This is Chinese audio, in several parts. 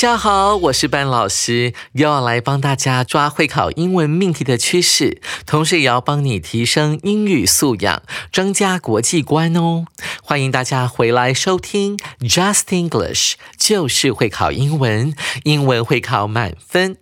大家好，我是班老师，又要来帮大家抓会考英文命题的趋势，同时也要帮你提升英语素养，增加国际观哦。欢迎大家回来收听 Just English，就是会考英文，英文会考满分。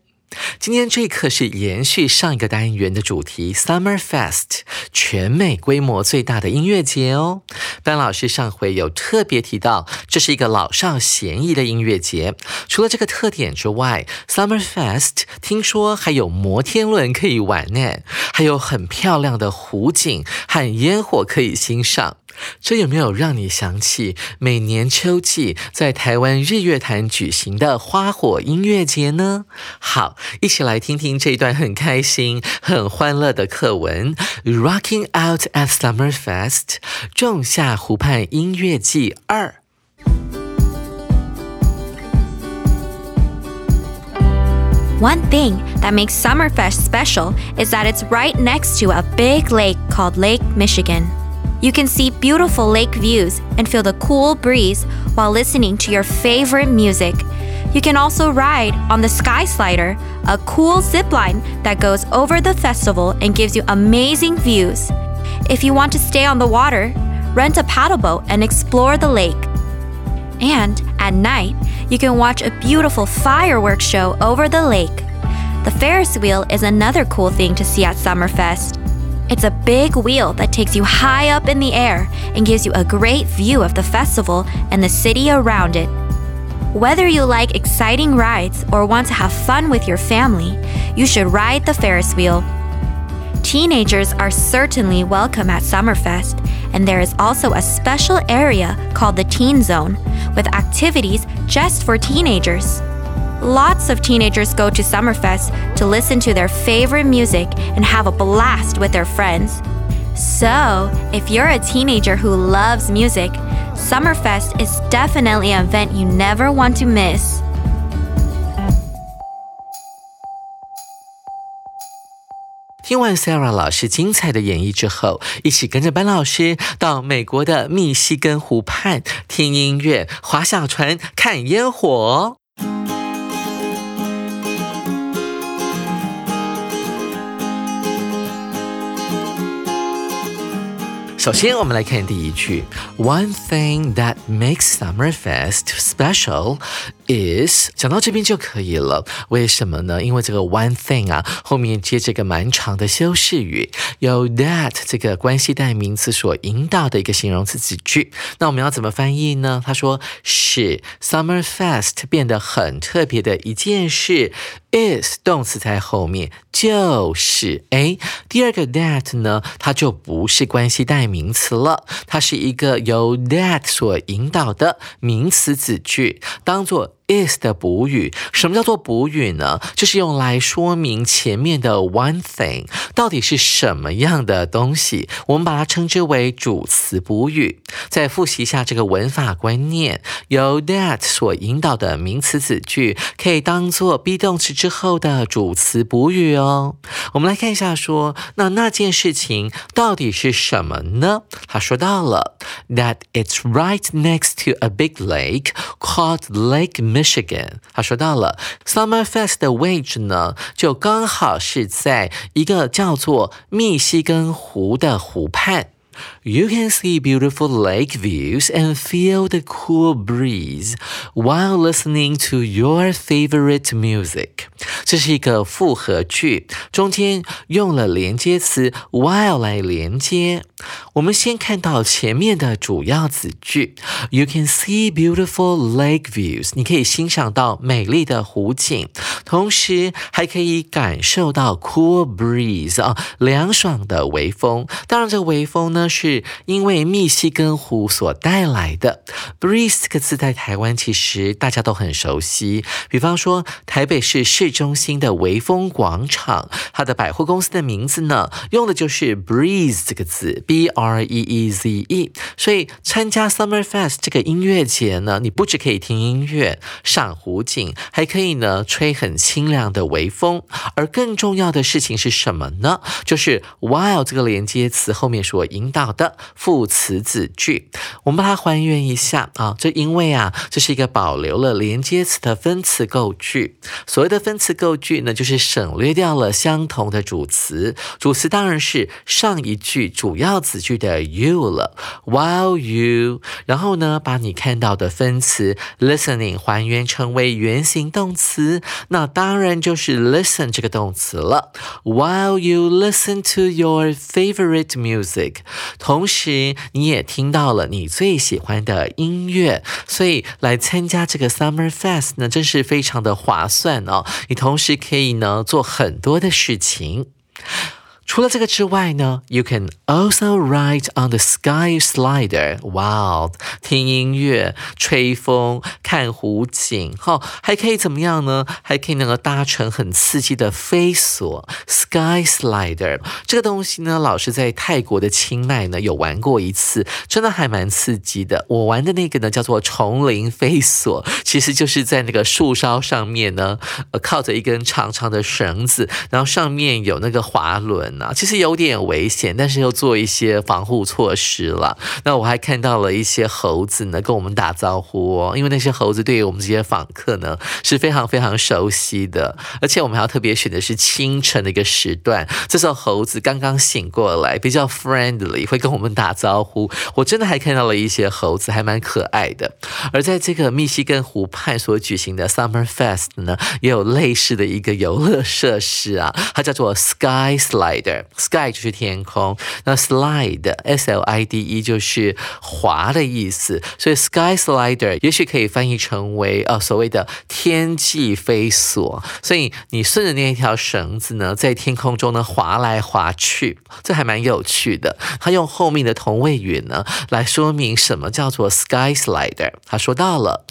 今天这一课是延续上一个单元的主题，Summer Fest，全美规模最大的音乐节哦。班老师上回有特别提到，这是一个老少咸宜的音乐节。除了这个特点之外，Summer Fest 听说还有摩天轮可以玩呢，还有很漂亮的湖景和烟火可以欣赏。这有没有让你想起每年秋季在台湾日月潭举行的花火音乐节呢？好，一起来听听这段很开心、很欢乐的课文《Rocking Out at Summer Fest》仲夏湖畔音乐季二。One thing that makes Summerfest special is that it's right next to a big lake called Lake Michigan. You can see beautiful lake views and feel the cool breeze while listening to your favorite music. You can also ride on the Sky Slider, a cool zip line that goes over the festival and gives you amazing views. If you want to stay on the water, rent a paddle boat and explore the lake. And at night, you can watch a beautiful fireworks show over the lake. The Ferris wheel is another cool thing to see at Summerfest. It's a big wheel that takes you high up in the air and gives you a great view of the festival and the city around it. Whether you like exciting rides or want to have fun with your family, you should ride the Ferris wheel. Teenagers are certainly welcome at Summerfest, and there is also a special area called the Teen Zone with activities just for teenagers. Lots of teenagers go to Summerfest to listen to their favorite music and have a blast with their friends. So, if you're a teenager who loves music, Summerfest is definitely an event you never want to miss. 听完 Sarah 老师精彩的演绎之后，一起跟着班老师到美国的密西根湖畔听音乐、划小船、看烟火。 首先，我们来看第一句：One thing that makes Summerfest special is 讲到这边就可以了。为什么呢？因为这个 one thing 啊，后面接这个蛮长的修饰语，有 that 这个关系代名词所引导的一个形容词子句。那我们要怎么翻译呢？他说是 Summerfest 变得很特别的一件事。is 动词在后面就是哎，第二个 that 呢，它就不是关系代名词了，它是一个由 that 所引导的名词子句，当做。Is 的补语，什么叫做补语呢？就是用来说明前面的 one thing 到底是什么样的东西，我们把它称之为主词补语。再复习一下这个文法观念，由 that 所引导的名词子句可以当做 be 动词之后的主词补语哦。我们来看一下，说那那件事情到底是什么呢？他说到了 that it's right next to a big lake called Lake Michigan，他说到了 Summerfest 的位置呢，就刚好是在一个叫做密西根湖的湖畔。 You can see beautiful lake views and feel the cool breeze while listening to your favorite music。 这是一个复合句，中间用了连接词 while 来连接。我们先看到前面的主要子句，You can see beautiful lake views。你可以欣赏到美丽的湖景，同时还可以感受到 cool breeze 啊，凉爽的微风。当然，这微风呢，是因为密西根湖所带来的。breeze 这个字在台湾其实大家都很熟悉，比方说台北市市中心的微风广场，它的百货公司的名字呢，用的就是 breeze 这个字，b r e e z e。所以参加 Summer Fest 这个音乐节呢，你不只可以听音乐、赏湖景，还可以呢吹很清凉的微风。而更重要的事情是什么呢？就是 while 这个连接词后面所引导的副词子句。我们把它还原一下啊，这因为啊，这是一个保留了连接词的分词构句。所谓的分词构句呢，就是省略掉了相同的主词，主词当然是上一句主要词句的 you 了。While you，然后呢，把你看到的分词 listening 还原成为原形动词，那当然就是 listen 这个动词了。While you listen to your favorite music，同时你也听到了你最喜欢的音乐，所以来参加这个 Summer Fest 呢，真是非常的划算哦。你同时可以呢做很多的事情。除了这个之外呢，You can also ride on the sky slider. Wow，听音乐、吹风、看湖景，哈，还可以怎么样呢？还可以那个搭乘很刺激的飞索 sky slider。这个东西呢，老师在泰国的清迈呢有玩过一次，真的还蛮刺激的。我玩的那个呢叫做丛林飞索，其实就是在那个树梢上面呢，呃，靠着一根长长的绳子，然后上面有那个滑轮。其实有点危险，但是又做一些防护措施了。那我还看到了一些猴子呢，跟我们打招呼哦。因为那些猴子对于我们这些访客呢是非常非常熟悉的，而且我们还要特别选的是清晨的一个时段，这时候猴子刚刚醒过来，比较 friendly，会跟我们打招呼。我真的还看到了一些猴子，还蛮可爱的。而在这个密西根湖畔所举行的 Summer Fest 呢，也有类似的一个游乐设施啊，它叫做 Sky Slide。Sky 就是天空，那 Slide S L I D E 就是滑的意思，所以 Sky Slider 也许可以翻译成为呃所谓的天际飞索。所以你顺着那一条绳子呢，在天空中呢滑来滑去，这还蛮有趣的。他用后面的同位语呢来说明什么叫做 Sky Slider。他说到了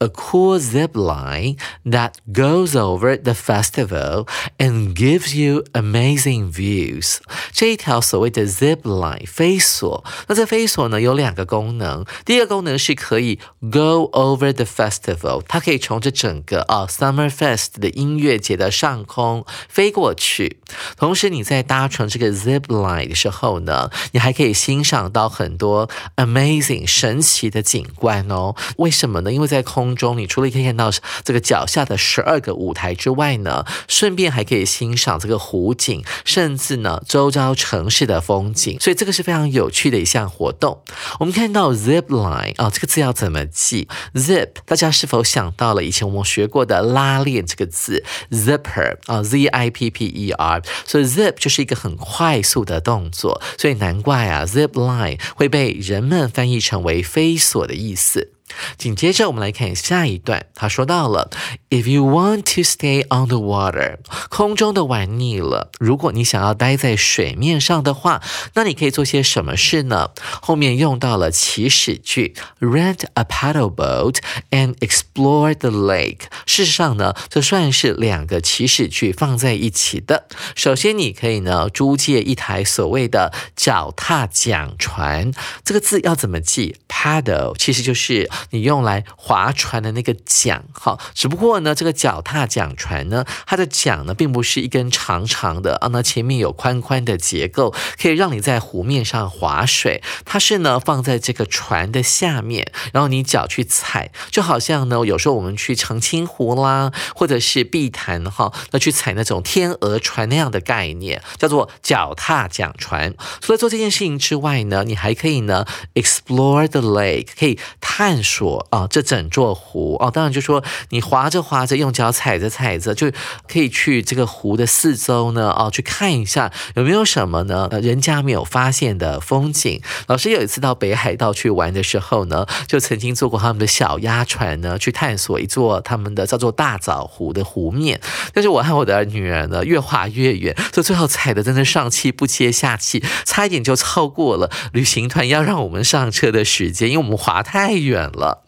A cool zip line that goes over the festival and gives you amazing view。 Use 这一条所谓的 zip line 飞索，那这飞索呢有两个功能。第一个功能是可以 go over the festival，它可以从这整个啊 summer fest 的音乐节的上空飞过去。同时你在搭乘这个 zip line 的时候呢，你还可以欣赏到很多 amazing 神奇的景观哦。为什么呢？因为在空中，你除了可以看到这个脚下的十二个舞台之外呢，顺便还可以欣赏这个湖景，甚至。呢，周遭城市的风景，所以这个是非常有趣的一项活动。我们看到 zip line 啊，这个字要怎么记？zip，大家是否想到了以前我们学过的拉链这个字？zipper 啊，z i p p e r，所以 zip 就是一个很快速的动作，所以难怪啊，zip line 会被人们翻译成为飞索的意思。紧接着，我们来看下一段。他说到了，If you want to stay on the water，空中的玩腻了。如果你想要待在水面上的话，那你可以做些什么事呢？后面用到了祈使句，rent a paddle boat and explore the lake。事实上呢，这算是两个祈使句放在一起的。首先，你可以呢租借一台所谓的脚踏桨船。这个字要怎么记？paddle 其实就是。你用来划船的那个桨，哈。只不过呢，这个脚踏桨船呢，它的桨呢，并不是一根长长的啊，那前面有宽宽的结构，可以让你在湖面上划水。它是呢放在这个船的下面，然后你脚去踩，就好像呢，有时候我们去澄清湖啦，或者是碧潭哈，那去踩那种天鹅船那样的概念，叫做脚踏桨船。除了做这件事情之外呢，你还可以呢 explore the lake，可以探索说啊这整座湖哦。当然就说你划着划着，用脚踩着踩着，就可以去这个湖的四周呢哦去看一下有没有什么呢人家没有发现的风景。老师有一次到北海道去玩的时候呢，就曾经坐过他们的小鸭船呢，去探索一座他们的叫做大枣湖的湖面。但是我和我的女儿呢，越划越远，所以最后踩的真的上气不接下气，差一点就超过了旅行团要让我们上车的时间，因为我们划太远了。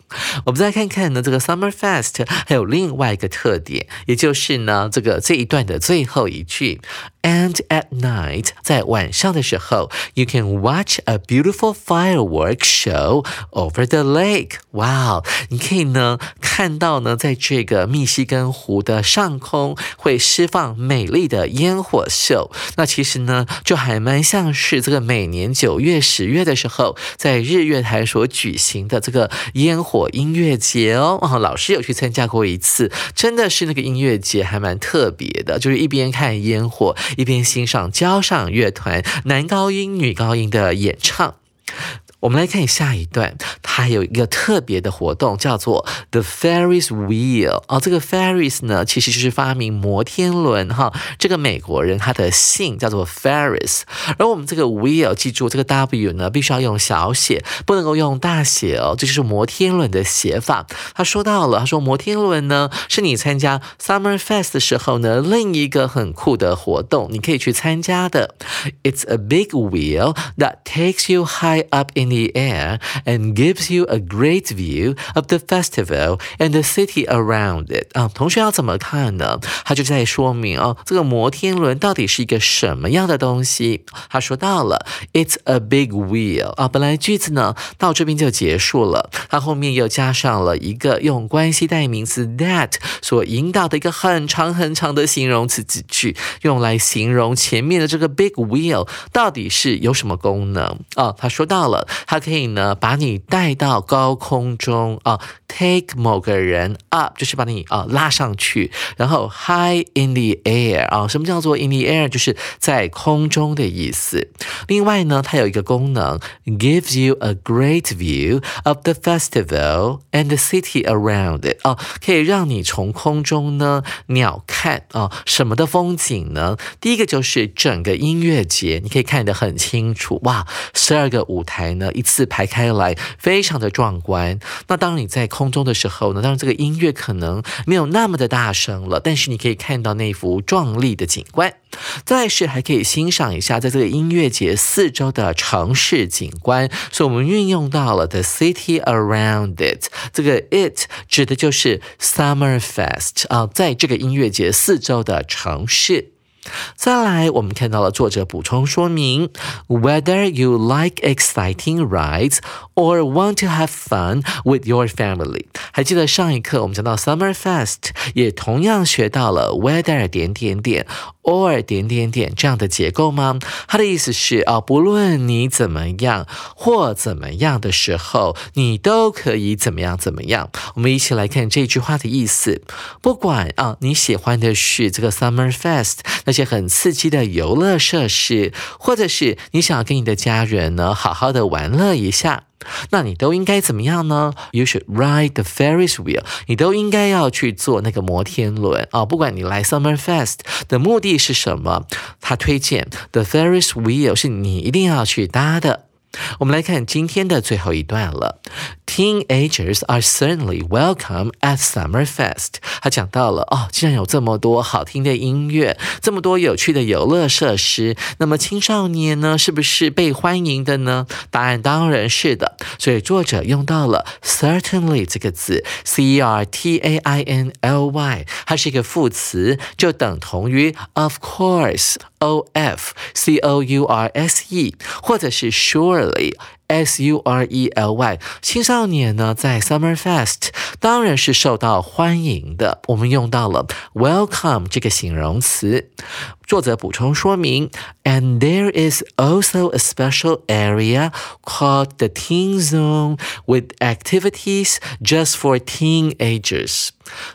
我们再看看呢，这个 Summer Fest 还有另外一个特点，也就是呢，这个这一段的最后一句。And at night，在晚上的时候，you can watch a beautiful fireworks show over the lake。哇，你可以呢看到呢，在这个密西根湖的上空会释放美丽的烟火秀。那其实呢，就还蛮像是这个每年九月、十月的时候，在日月潭所举行的这个烟火音乐节哦。哦，老师有去参加过一次，真的是那个音乐节还蛮特别的，就是一边看烟火。一边欣赏交响乐团男高音、女高音的演唱。我们来看下一段，它有一个特别的活动，叫做 The Ferris Wheel。哦，这个 Ferris 呢，其实就是发明摩天轮哈。这个美国人他的姓叫做 Ferris，而我们这个 Wheel，记住这个 W 呢，必须要用小写，不能够用大写哦。这就是摩天轮的写法。他说到了，他说摩天轮呢，是你参加 Summer Fest 的时候呢，另一个很酷的活动，你可以去参加的。It's a big wheel that takes you high up in the the air and gives you a great view of the festival and the city around it 啊，同学要怎么看呢？他就在说明哦，这个摩天轮到底是一个什么样的东西。他说到了，It's a big wheel 啊，本来句子呢到这边就结束了，它后面又加上了一个用关系代名词 that 所引导的一个很长很长的形容词子句，用来形容前面的这个 big wheel 到底是有什么功能啊？他说到了。它可以呢把你带到高空中啊，take 某个人 up 就是把你啊拉上去，然后 high in the air 啊，什么叫做 in the air 就是在空中的意思。另外呢，它有一个功能，gives you a great view of the festival and the city around it 啊，可以让你从空中呢鸟看啊什么的风景呢？第一个就是整个音乐节，你可以看得很清楚哇，十二个舞台呢。一次排开来，非常的壮观。那当你在空中的时候呢，当然这个音乐可能没有那么的大声了，但是你可以看到那幅壮丽的景观。再是还可以欣赏一下在这个音乐节四周的城市景观。所以我们运用到了 the city around it，这个 it 指的就是 Summer Fest 啊，在这个音乐节四周的城市。再来，我们看到了作者补充说明：Whether you like exciting rides or want to have fun with your family，还记得上一课我们讲到 Summer Fest，也同样学到了 whether 点点点 or 点点点这样的结构吗？它的意思是啊，不论你怎么样或怎么样的时候，你都可以怎么样怎么样。我们一起来看这句话的意思：不管啊，你喜欢的是这个 Summer Fest，那一些很刺激的游乐设施，或者是你想要跟你的家人呢好好的玩乐一下，那你都应该怎么样呢？You should ride the Ferris wheel。你都应该要去坐那个摩天轮啊！不管你来 Summer Fest 的目的是什么，他推荐 the Ferris wheel 是你一定要去搭的。我们来看今天的最后一段了。Teenagers are certainly welcome at Summer Fest。他讲到了哦，既然有这么多好听的音乐，这么多有趣的游乐设施，那么青少年呢，是不是被欢迎的呢？答案当然是的。所以作者用到了 certainly 这个字，c e r t a i n l y，它是一个副词，就等同于 of course。O F C O U R S E，或者是 surely S U R E L Y，青少年呢在 Summer Fest 当然是受到欢迎的。我们用到了 welcome 这个形容词。作者补充说明，and there is also a special area called the Teen Zone with activities just for teenagers。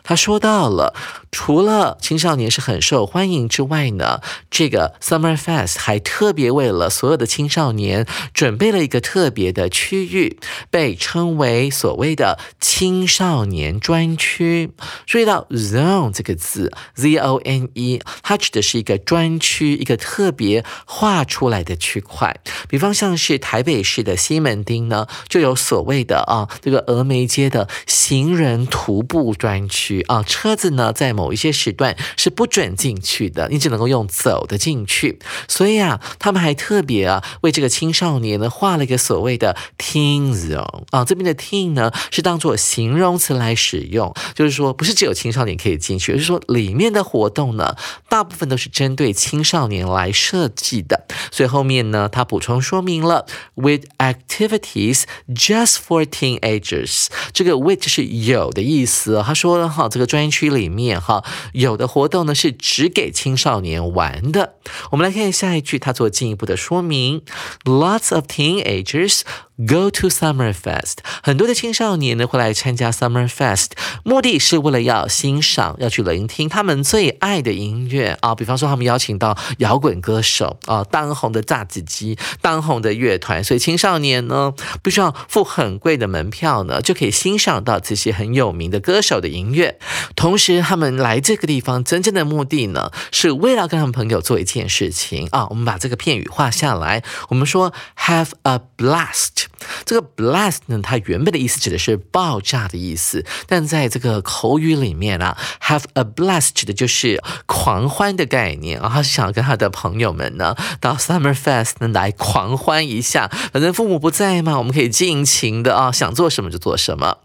他说到了，除了青少年是很受欢迎之外呢，这个 Summer Fest 还特别为了所有的青少年准备了一个特 特别的区域，被称为所谓的青少年专区。注意到 zone 这个字，z o n e，它指的是一个专区，一个特别画出来的区块。比方像是台北市的西门町呢，就有所谓的啊，这个峨眉街的行人徒步专区啊，车子呢在某一些时段是不准进去的，你只能够用走的进去。所以啊，他们还特别啊为这个青少年呢画了一个所谓的 teen zone 啊，这边的 teen 呢是当做形容词来使用，就是说不是只有青少年可以进去，而是说里面的活动呢大部分都是针对青少年来设计的。所以后面呢，他补充说明了 with activities just for teenagers，这个 with 是有的意思。他说哈，这个专区里面哈有的活动呢是只给青少年玩的。我们来看下一句，他做进一步的说明：Lots of teenagers Rogers go to Summer Fest。很多的青少年呢会来参加 Summer Fest，目的是为了要欣赏、要去聆听他们最爱的音乐啊。比方说，他们邀请到摇滚歌手啊，当红的炸子鸡、当红的乐团，所以青少年呢不需要付很贵的门票呢，就可以欣赏到这些很有名的歌手的音乐。同时，他们来这个地方真正的目的呢，是为了跟他们朋友做一件事情啊。我们把这个片语画下来，我们说 have a blast。这个 blast 呢，它原本的意思指的是爆炸的意思，但在这个口语里面啊，have a blast 指的就是狂欢的概念啊。他是想跟他的朋友们呢，到 Summer Fest 呢来狂欢一下。反正父母不在嘛，我们可以尽情的啊，想做什么就做什么。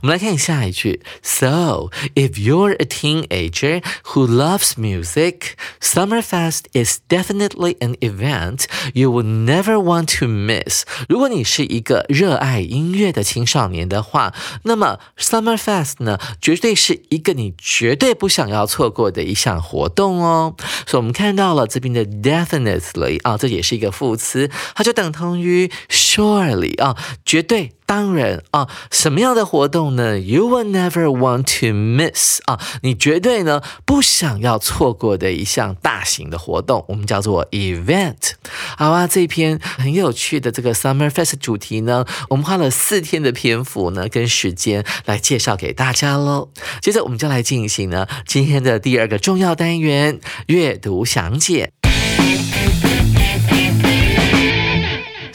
我们来看下一句。So, if you're a teenager who loves music, Summerfest is definitely an event you will never want to miss. 如果你是一个热爱音乐的青少年的话，那么 Summerfest 呢，绝对是一个你绝对不想要错过的一项活动哦。所以，我们看到了这边的 definitely 啊，这也是一个副词，它就等同于 surely 啊，绝对。 当然啊，什么样的活动呢？You will never want to miss 啊，你绝对呢不想要错过的一项大型的活动，我们叫做 event。好啊，这篇很有趣的这个 Summer Fest 主题呢，我们花了四天的篇幅呢跟时间来介绍给大家喽。接着我们就来进行呢今天的第二个重要单元——阅读详解。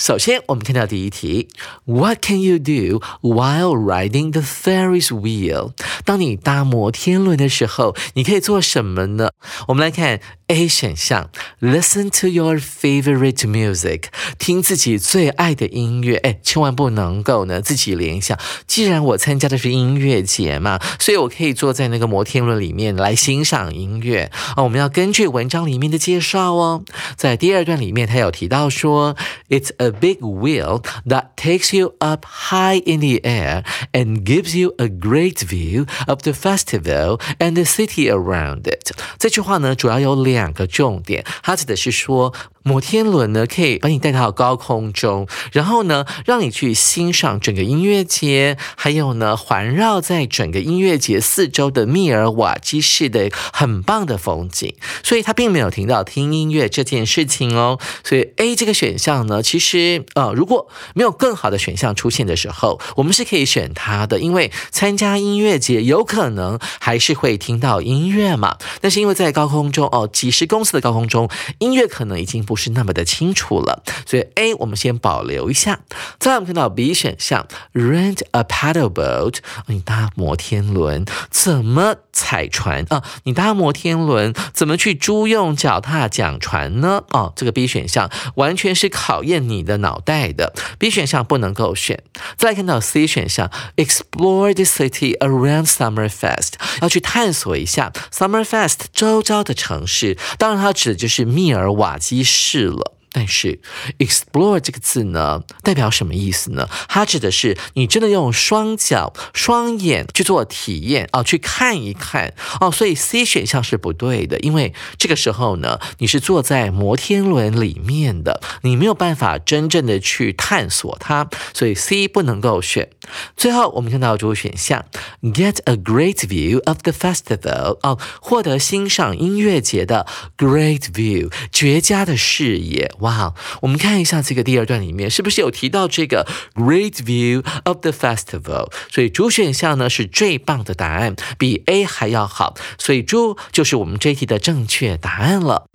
首先，我们看到第一题：What can you do while riding the Ferris wheel？当你搭摩天轮的时候，你可以做什么呢？我们来看 A 选项：Listen to your favorite music，听自己最爱的音乐。哎，千万不能够呢自己联想。既然我参加的是音乐节嘛，所以我可以坐在那个摩天轮里面来欣赏音乐啊。我们要根据文章里面的介绍哦，在第二段里面，他有提到说，It's a big wheel that takes you up high in the air and gives you a great view of the festival and the city around it。这句话呢，主要有两个重点，它指的是说。 摩天轮呢，可以把你带到高空中，然后呢，让你去欣赏整个音乐节，还有呢，环绕在整个音乐节四周的密尔瓦基市的很棒的风景。所以他并没有停到听音乐这件事情哦。所以 A 这个选项呢，其实呃，如果没有更好的选项出现的时候，我们是可以选它的，因为参加音乐节有可能还是会听到音乐嘛。但是因为在高空中哦，几十公尺的高空中，音乐可能已经不。不是那么的清楚了，所以 A 我们先保留一下。再我们看到 B 选项，rent a paddle boat，你搭摩天轮怎么踩船啊？你搭摩天轮怎么去租用脚踏桨船呢？哦，这个 B 选项完全是考验你的脑袋的，B 选项不能够选。再看到 C 选项，explore the city around Summer Fest，要去探索一下 Summer Fest 周遭的城市，当然它指的就是密尔瓦基市。了。但是 explore 这个字呢，代表什么意思呢？它指的是你真的用双脚、双眼去做体验啊，去看一看哦。所以 C 选项是不对的，因为这个时候呢，你是坐在摩天轮里面的，你没有办法真正的去探索它，所以 C 不能够选。最后我们看到主选项，get a great view of the festival 哦，获得欣赏音乐节的 great view，绝佳的视野。哇，我们看一下这个第二段里面是不是有提到这个 great view of the festival？所以主选项呢是最棒的答案，比 A 还要好，所以猪就是我们这一题的正确答案了。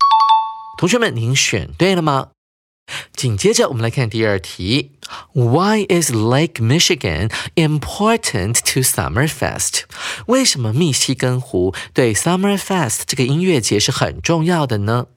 同学们，您选对了吗？紧接着我们来看第二题，Why is Lake Michigan important to Summerfest？为什么密西根湖对 Summerfest 这个音乐节是很重要的呢？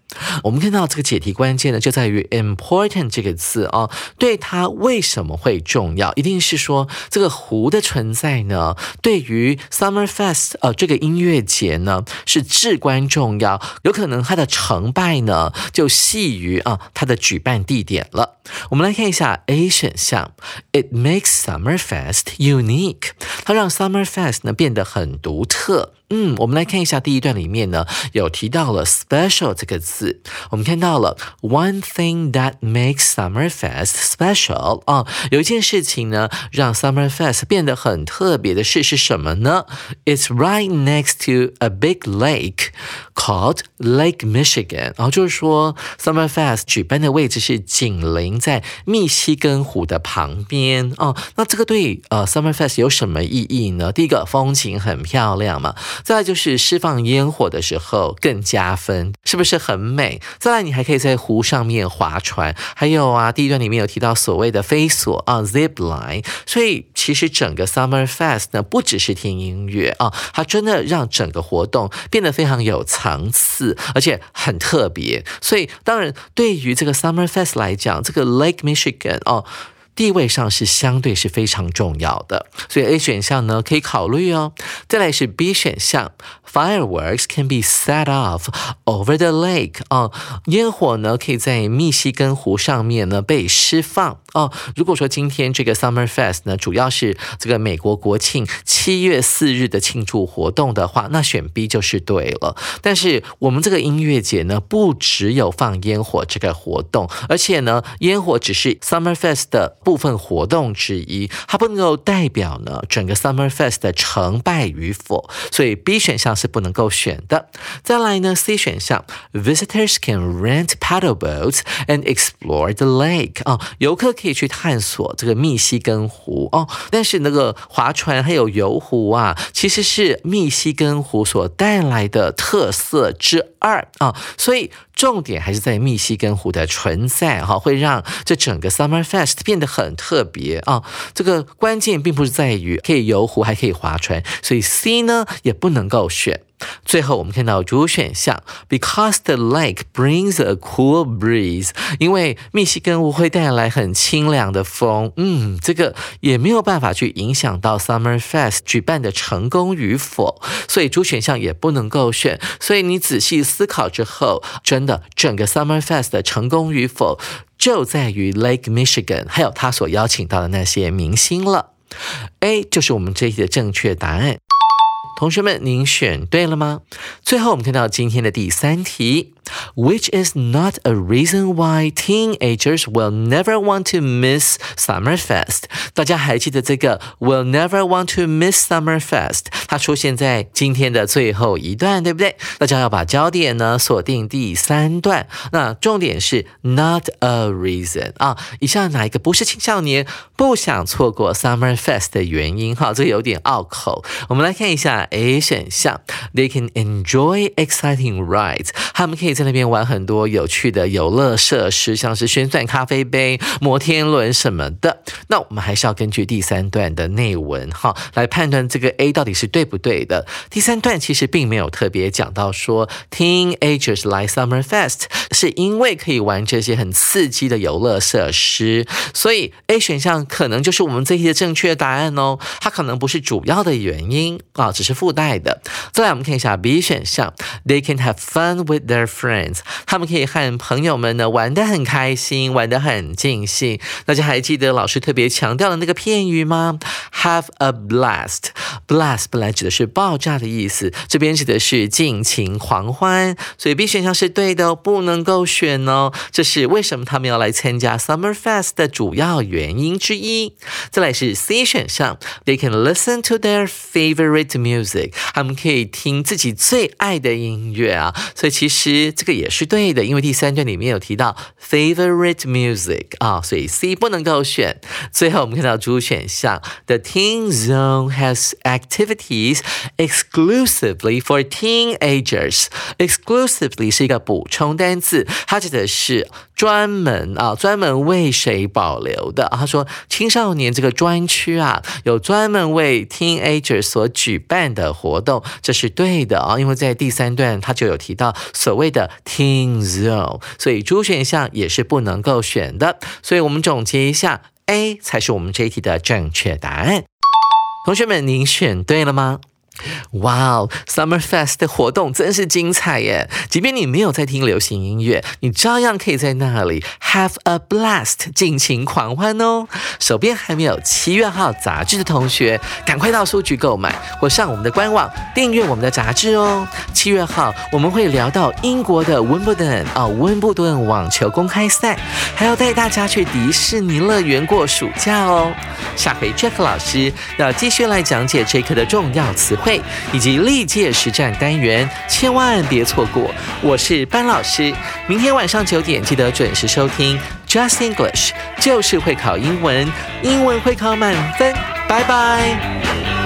我们看到这个解题关键呢，就在于 important 这个字啊，对它为什么会重要？一定是说这个湖的存在呢，对于 Summer Fest 呃这个音乐节呢是至关重要。有可能它的成败呢，就系于啊它的举办地点了。我们来看一下 A 选项，It makes Summer Fest unique，它让 Summer Fest 呢变得很独特。嗯，我们来看一下第一段里面呢，有提到了 special 这个字。我们看到了 one thing that makes summer fest special 啊，有一件事情呢，让 summer fest 变得很特别的事是什么呢？It's right next to a big lake called Lake Michigan。然后就是说，summer fest 举办的位置是紧邻在密西根湖的旁边哦。那这个对呃 summer fest 有什么意义呢？第一个，风景很漂亮嘛。再就是释放烟火的时候更加分，是不是很美？再来，你还可以在湖上面划船，还有啊，第一段里面有提到所谓的飞索啊，zip line。所以其实整个 Summer Fest 呢，不只是听音乐啊，它真的让整个活动变得非常有层次，而且很特别。所以当然，对于这个 Summer Fest 来讲，这个 Lake Michigan 哦。地位上是相对是非常重要的，所以 A 选项呢可以考虑哦。再来是 B 选项，Fireworks can be set off over the lake 啊，烟火呢可以在密西根湖上面呢被释放。哦。如果说今天这个 Summer Fest 呢主要是这个美国国庆七月四日的庆祝活动的话，那选 B 就是对了。但是我们这个音乐节呢不只有放烟火这个活动，而且呢烟火只是 Summer Fest 的。部分活动之一，它不能够代表呢整个 Summer Fest 的成败与否，所以 B 选项是不能够选的。再来呢，C 选项，Visitors can rent paddle boats and explore the lake 啊，游客可以去探索这个密西根湖哦。但是那个划船还有游湖啊，其实是密西根湖所带来的特色之二啊，所以。重点还是在密西根湖的存在哈，会让这整个 Summer Fest 变得很特别啊。这个关键并不是在于可以游湖还可以划船，所以 C 呢也不能够选。最后，我们看到主选项，because the lake brings a cool breeze，因为密西根湖会带来很清凉的风，嗯，这个也没有办法去影响到 Summer Fest 举办的成功与否，所以主选项也不能够选。所以你仔细思考之后，真的整个 Summer Fest 的成功与否，就在于 Lake Michigan 还有他所邀请到的那些明星了。A 就是我们这一题的正确答案。同学们，您选对了吗？最后，我们看到今天的第三题。which is not a reason why teenagers will never want to miss Summer Fest。大家还记得这个 will never want to miss Summer Fest？它出现在今天的最后一段，对不对？大家要把焦点呢锁定第三段。那重点是 not a reason 啊，以下哪一个不是青少年不想错过 Summer Fest 的原因？哈，这个有点拗口。我们来看一下 A 选项，They can enjoy exciting rides。他们可以 在那边玩很多有趣的游乐设施，像是旋转咖啡杯、摩天轮什么的。那我们还是要根据第三段的内文哈来判断这个 A 到底是对不对的。第三段其实并没有特别讲到说 teenagers like summer fest 是因为可以玩这些很刺激的游乐设施，所以 A 选项可能就是我们这题的正确答案哦。它可能不是主要的原因啊，只是附带的。再来我们看一下 B 选项，They can have fun with their friends。friends，他们可以和朋友们呢玩得很开心，玩得很尽兴。大家还记得老师特别强调的那个片语吗？Have a blast，blast 本来指的是爆炸的意思，这边指的是尽情狂欢，所以 B 选项是对的，不能够选哦。这是为什么他们要来参加 Summer Fest 的主要原因之一。再来是 C 选项，They can listen to their favorite music，他们可以听自己最爱的音乐啊。所以其实这个也是对的，因为第三段里面有提到 favorite music 啊，所以 C 不能够选。最后我们看到主选项，The Teen Zone has activities exclusively for teenagers。exclusively 是一个补充单词，它指的是专门啊，专门为谁保留的？他说青少年这个专区啊，有专门为 teenagers 所举办的活动，这是对的啊，因为在第三段他就有提到所谓的听 zone，所以主选项也是不能够选的。所以我们总结一下，A 才是我们这一题的正确答案。同学们，您选对了吗？哇哦，Summer Fest 的活动真是精彩耶！即便你没有在听流行音乐，你照样可以在那里 have a blast，尽情狂欢哦。手边还没有七月号杂志的同学，赶快到书局购买，或上我们的官网订阅我们的杂志哦。七月号我们会聊到英国的温布顿啊，温布顿网球公开赛，还要带大家去迪士尼乐园过暑假哦。下回 Jack 老师要继续来讲解这课的重要词汇会以及历届实战单元，千万别错过。我是班老师，明天晚上九点记得准时收听 Just English，就是会考英文，英文会考满分。拜拜。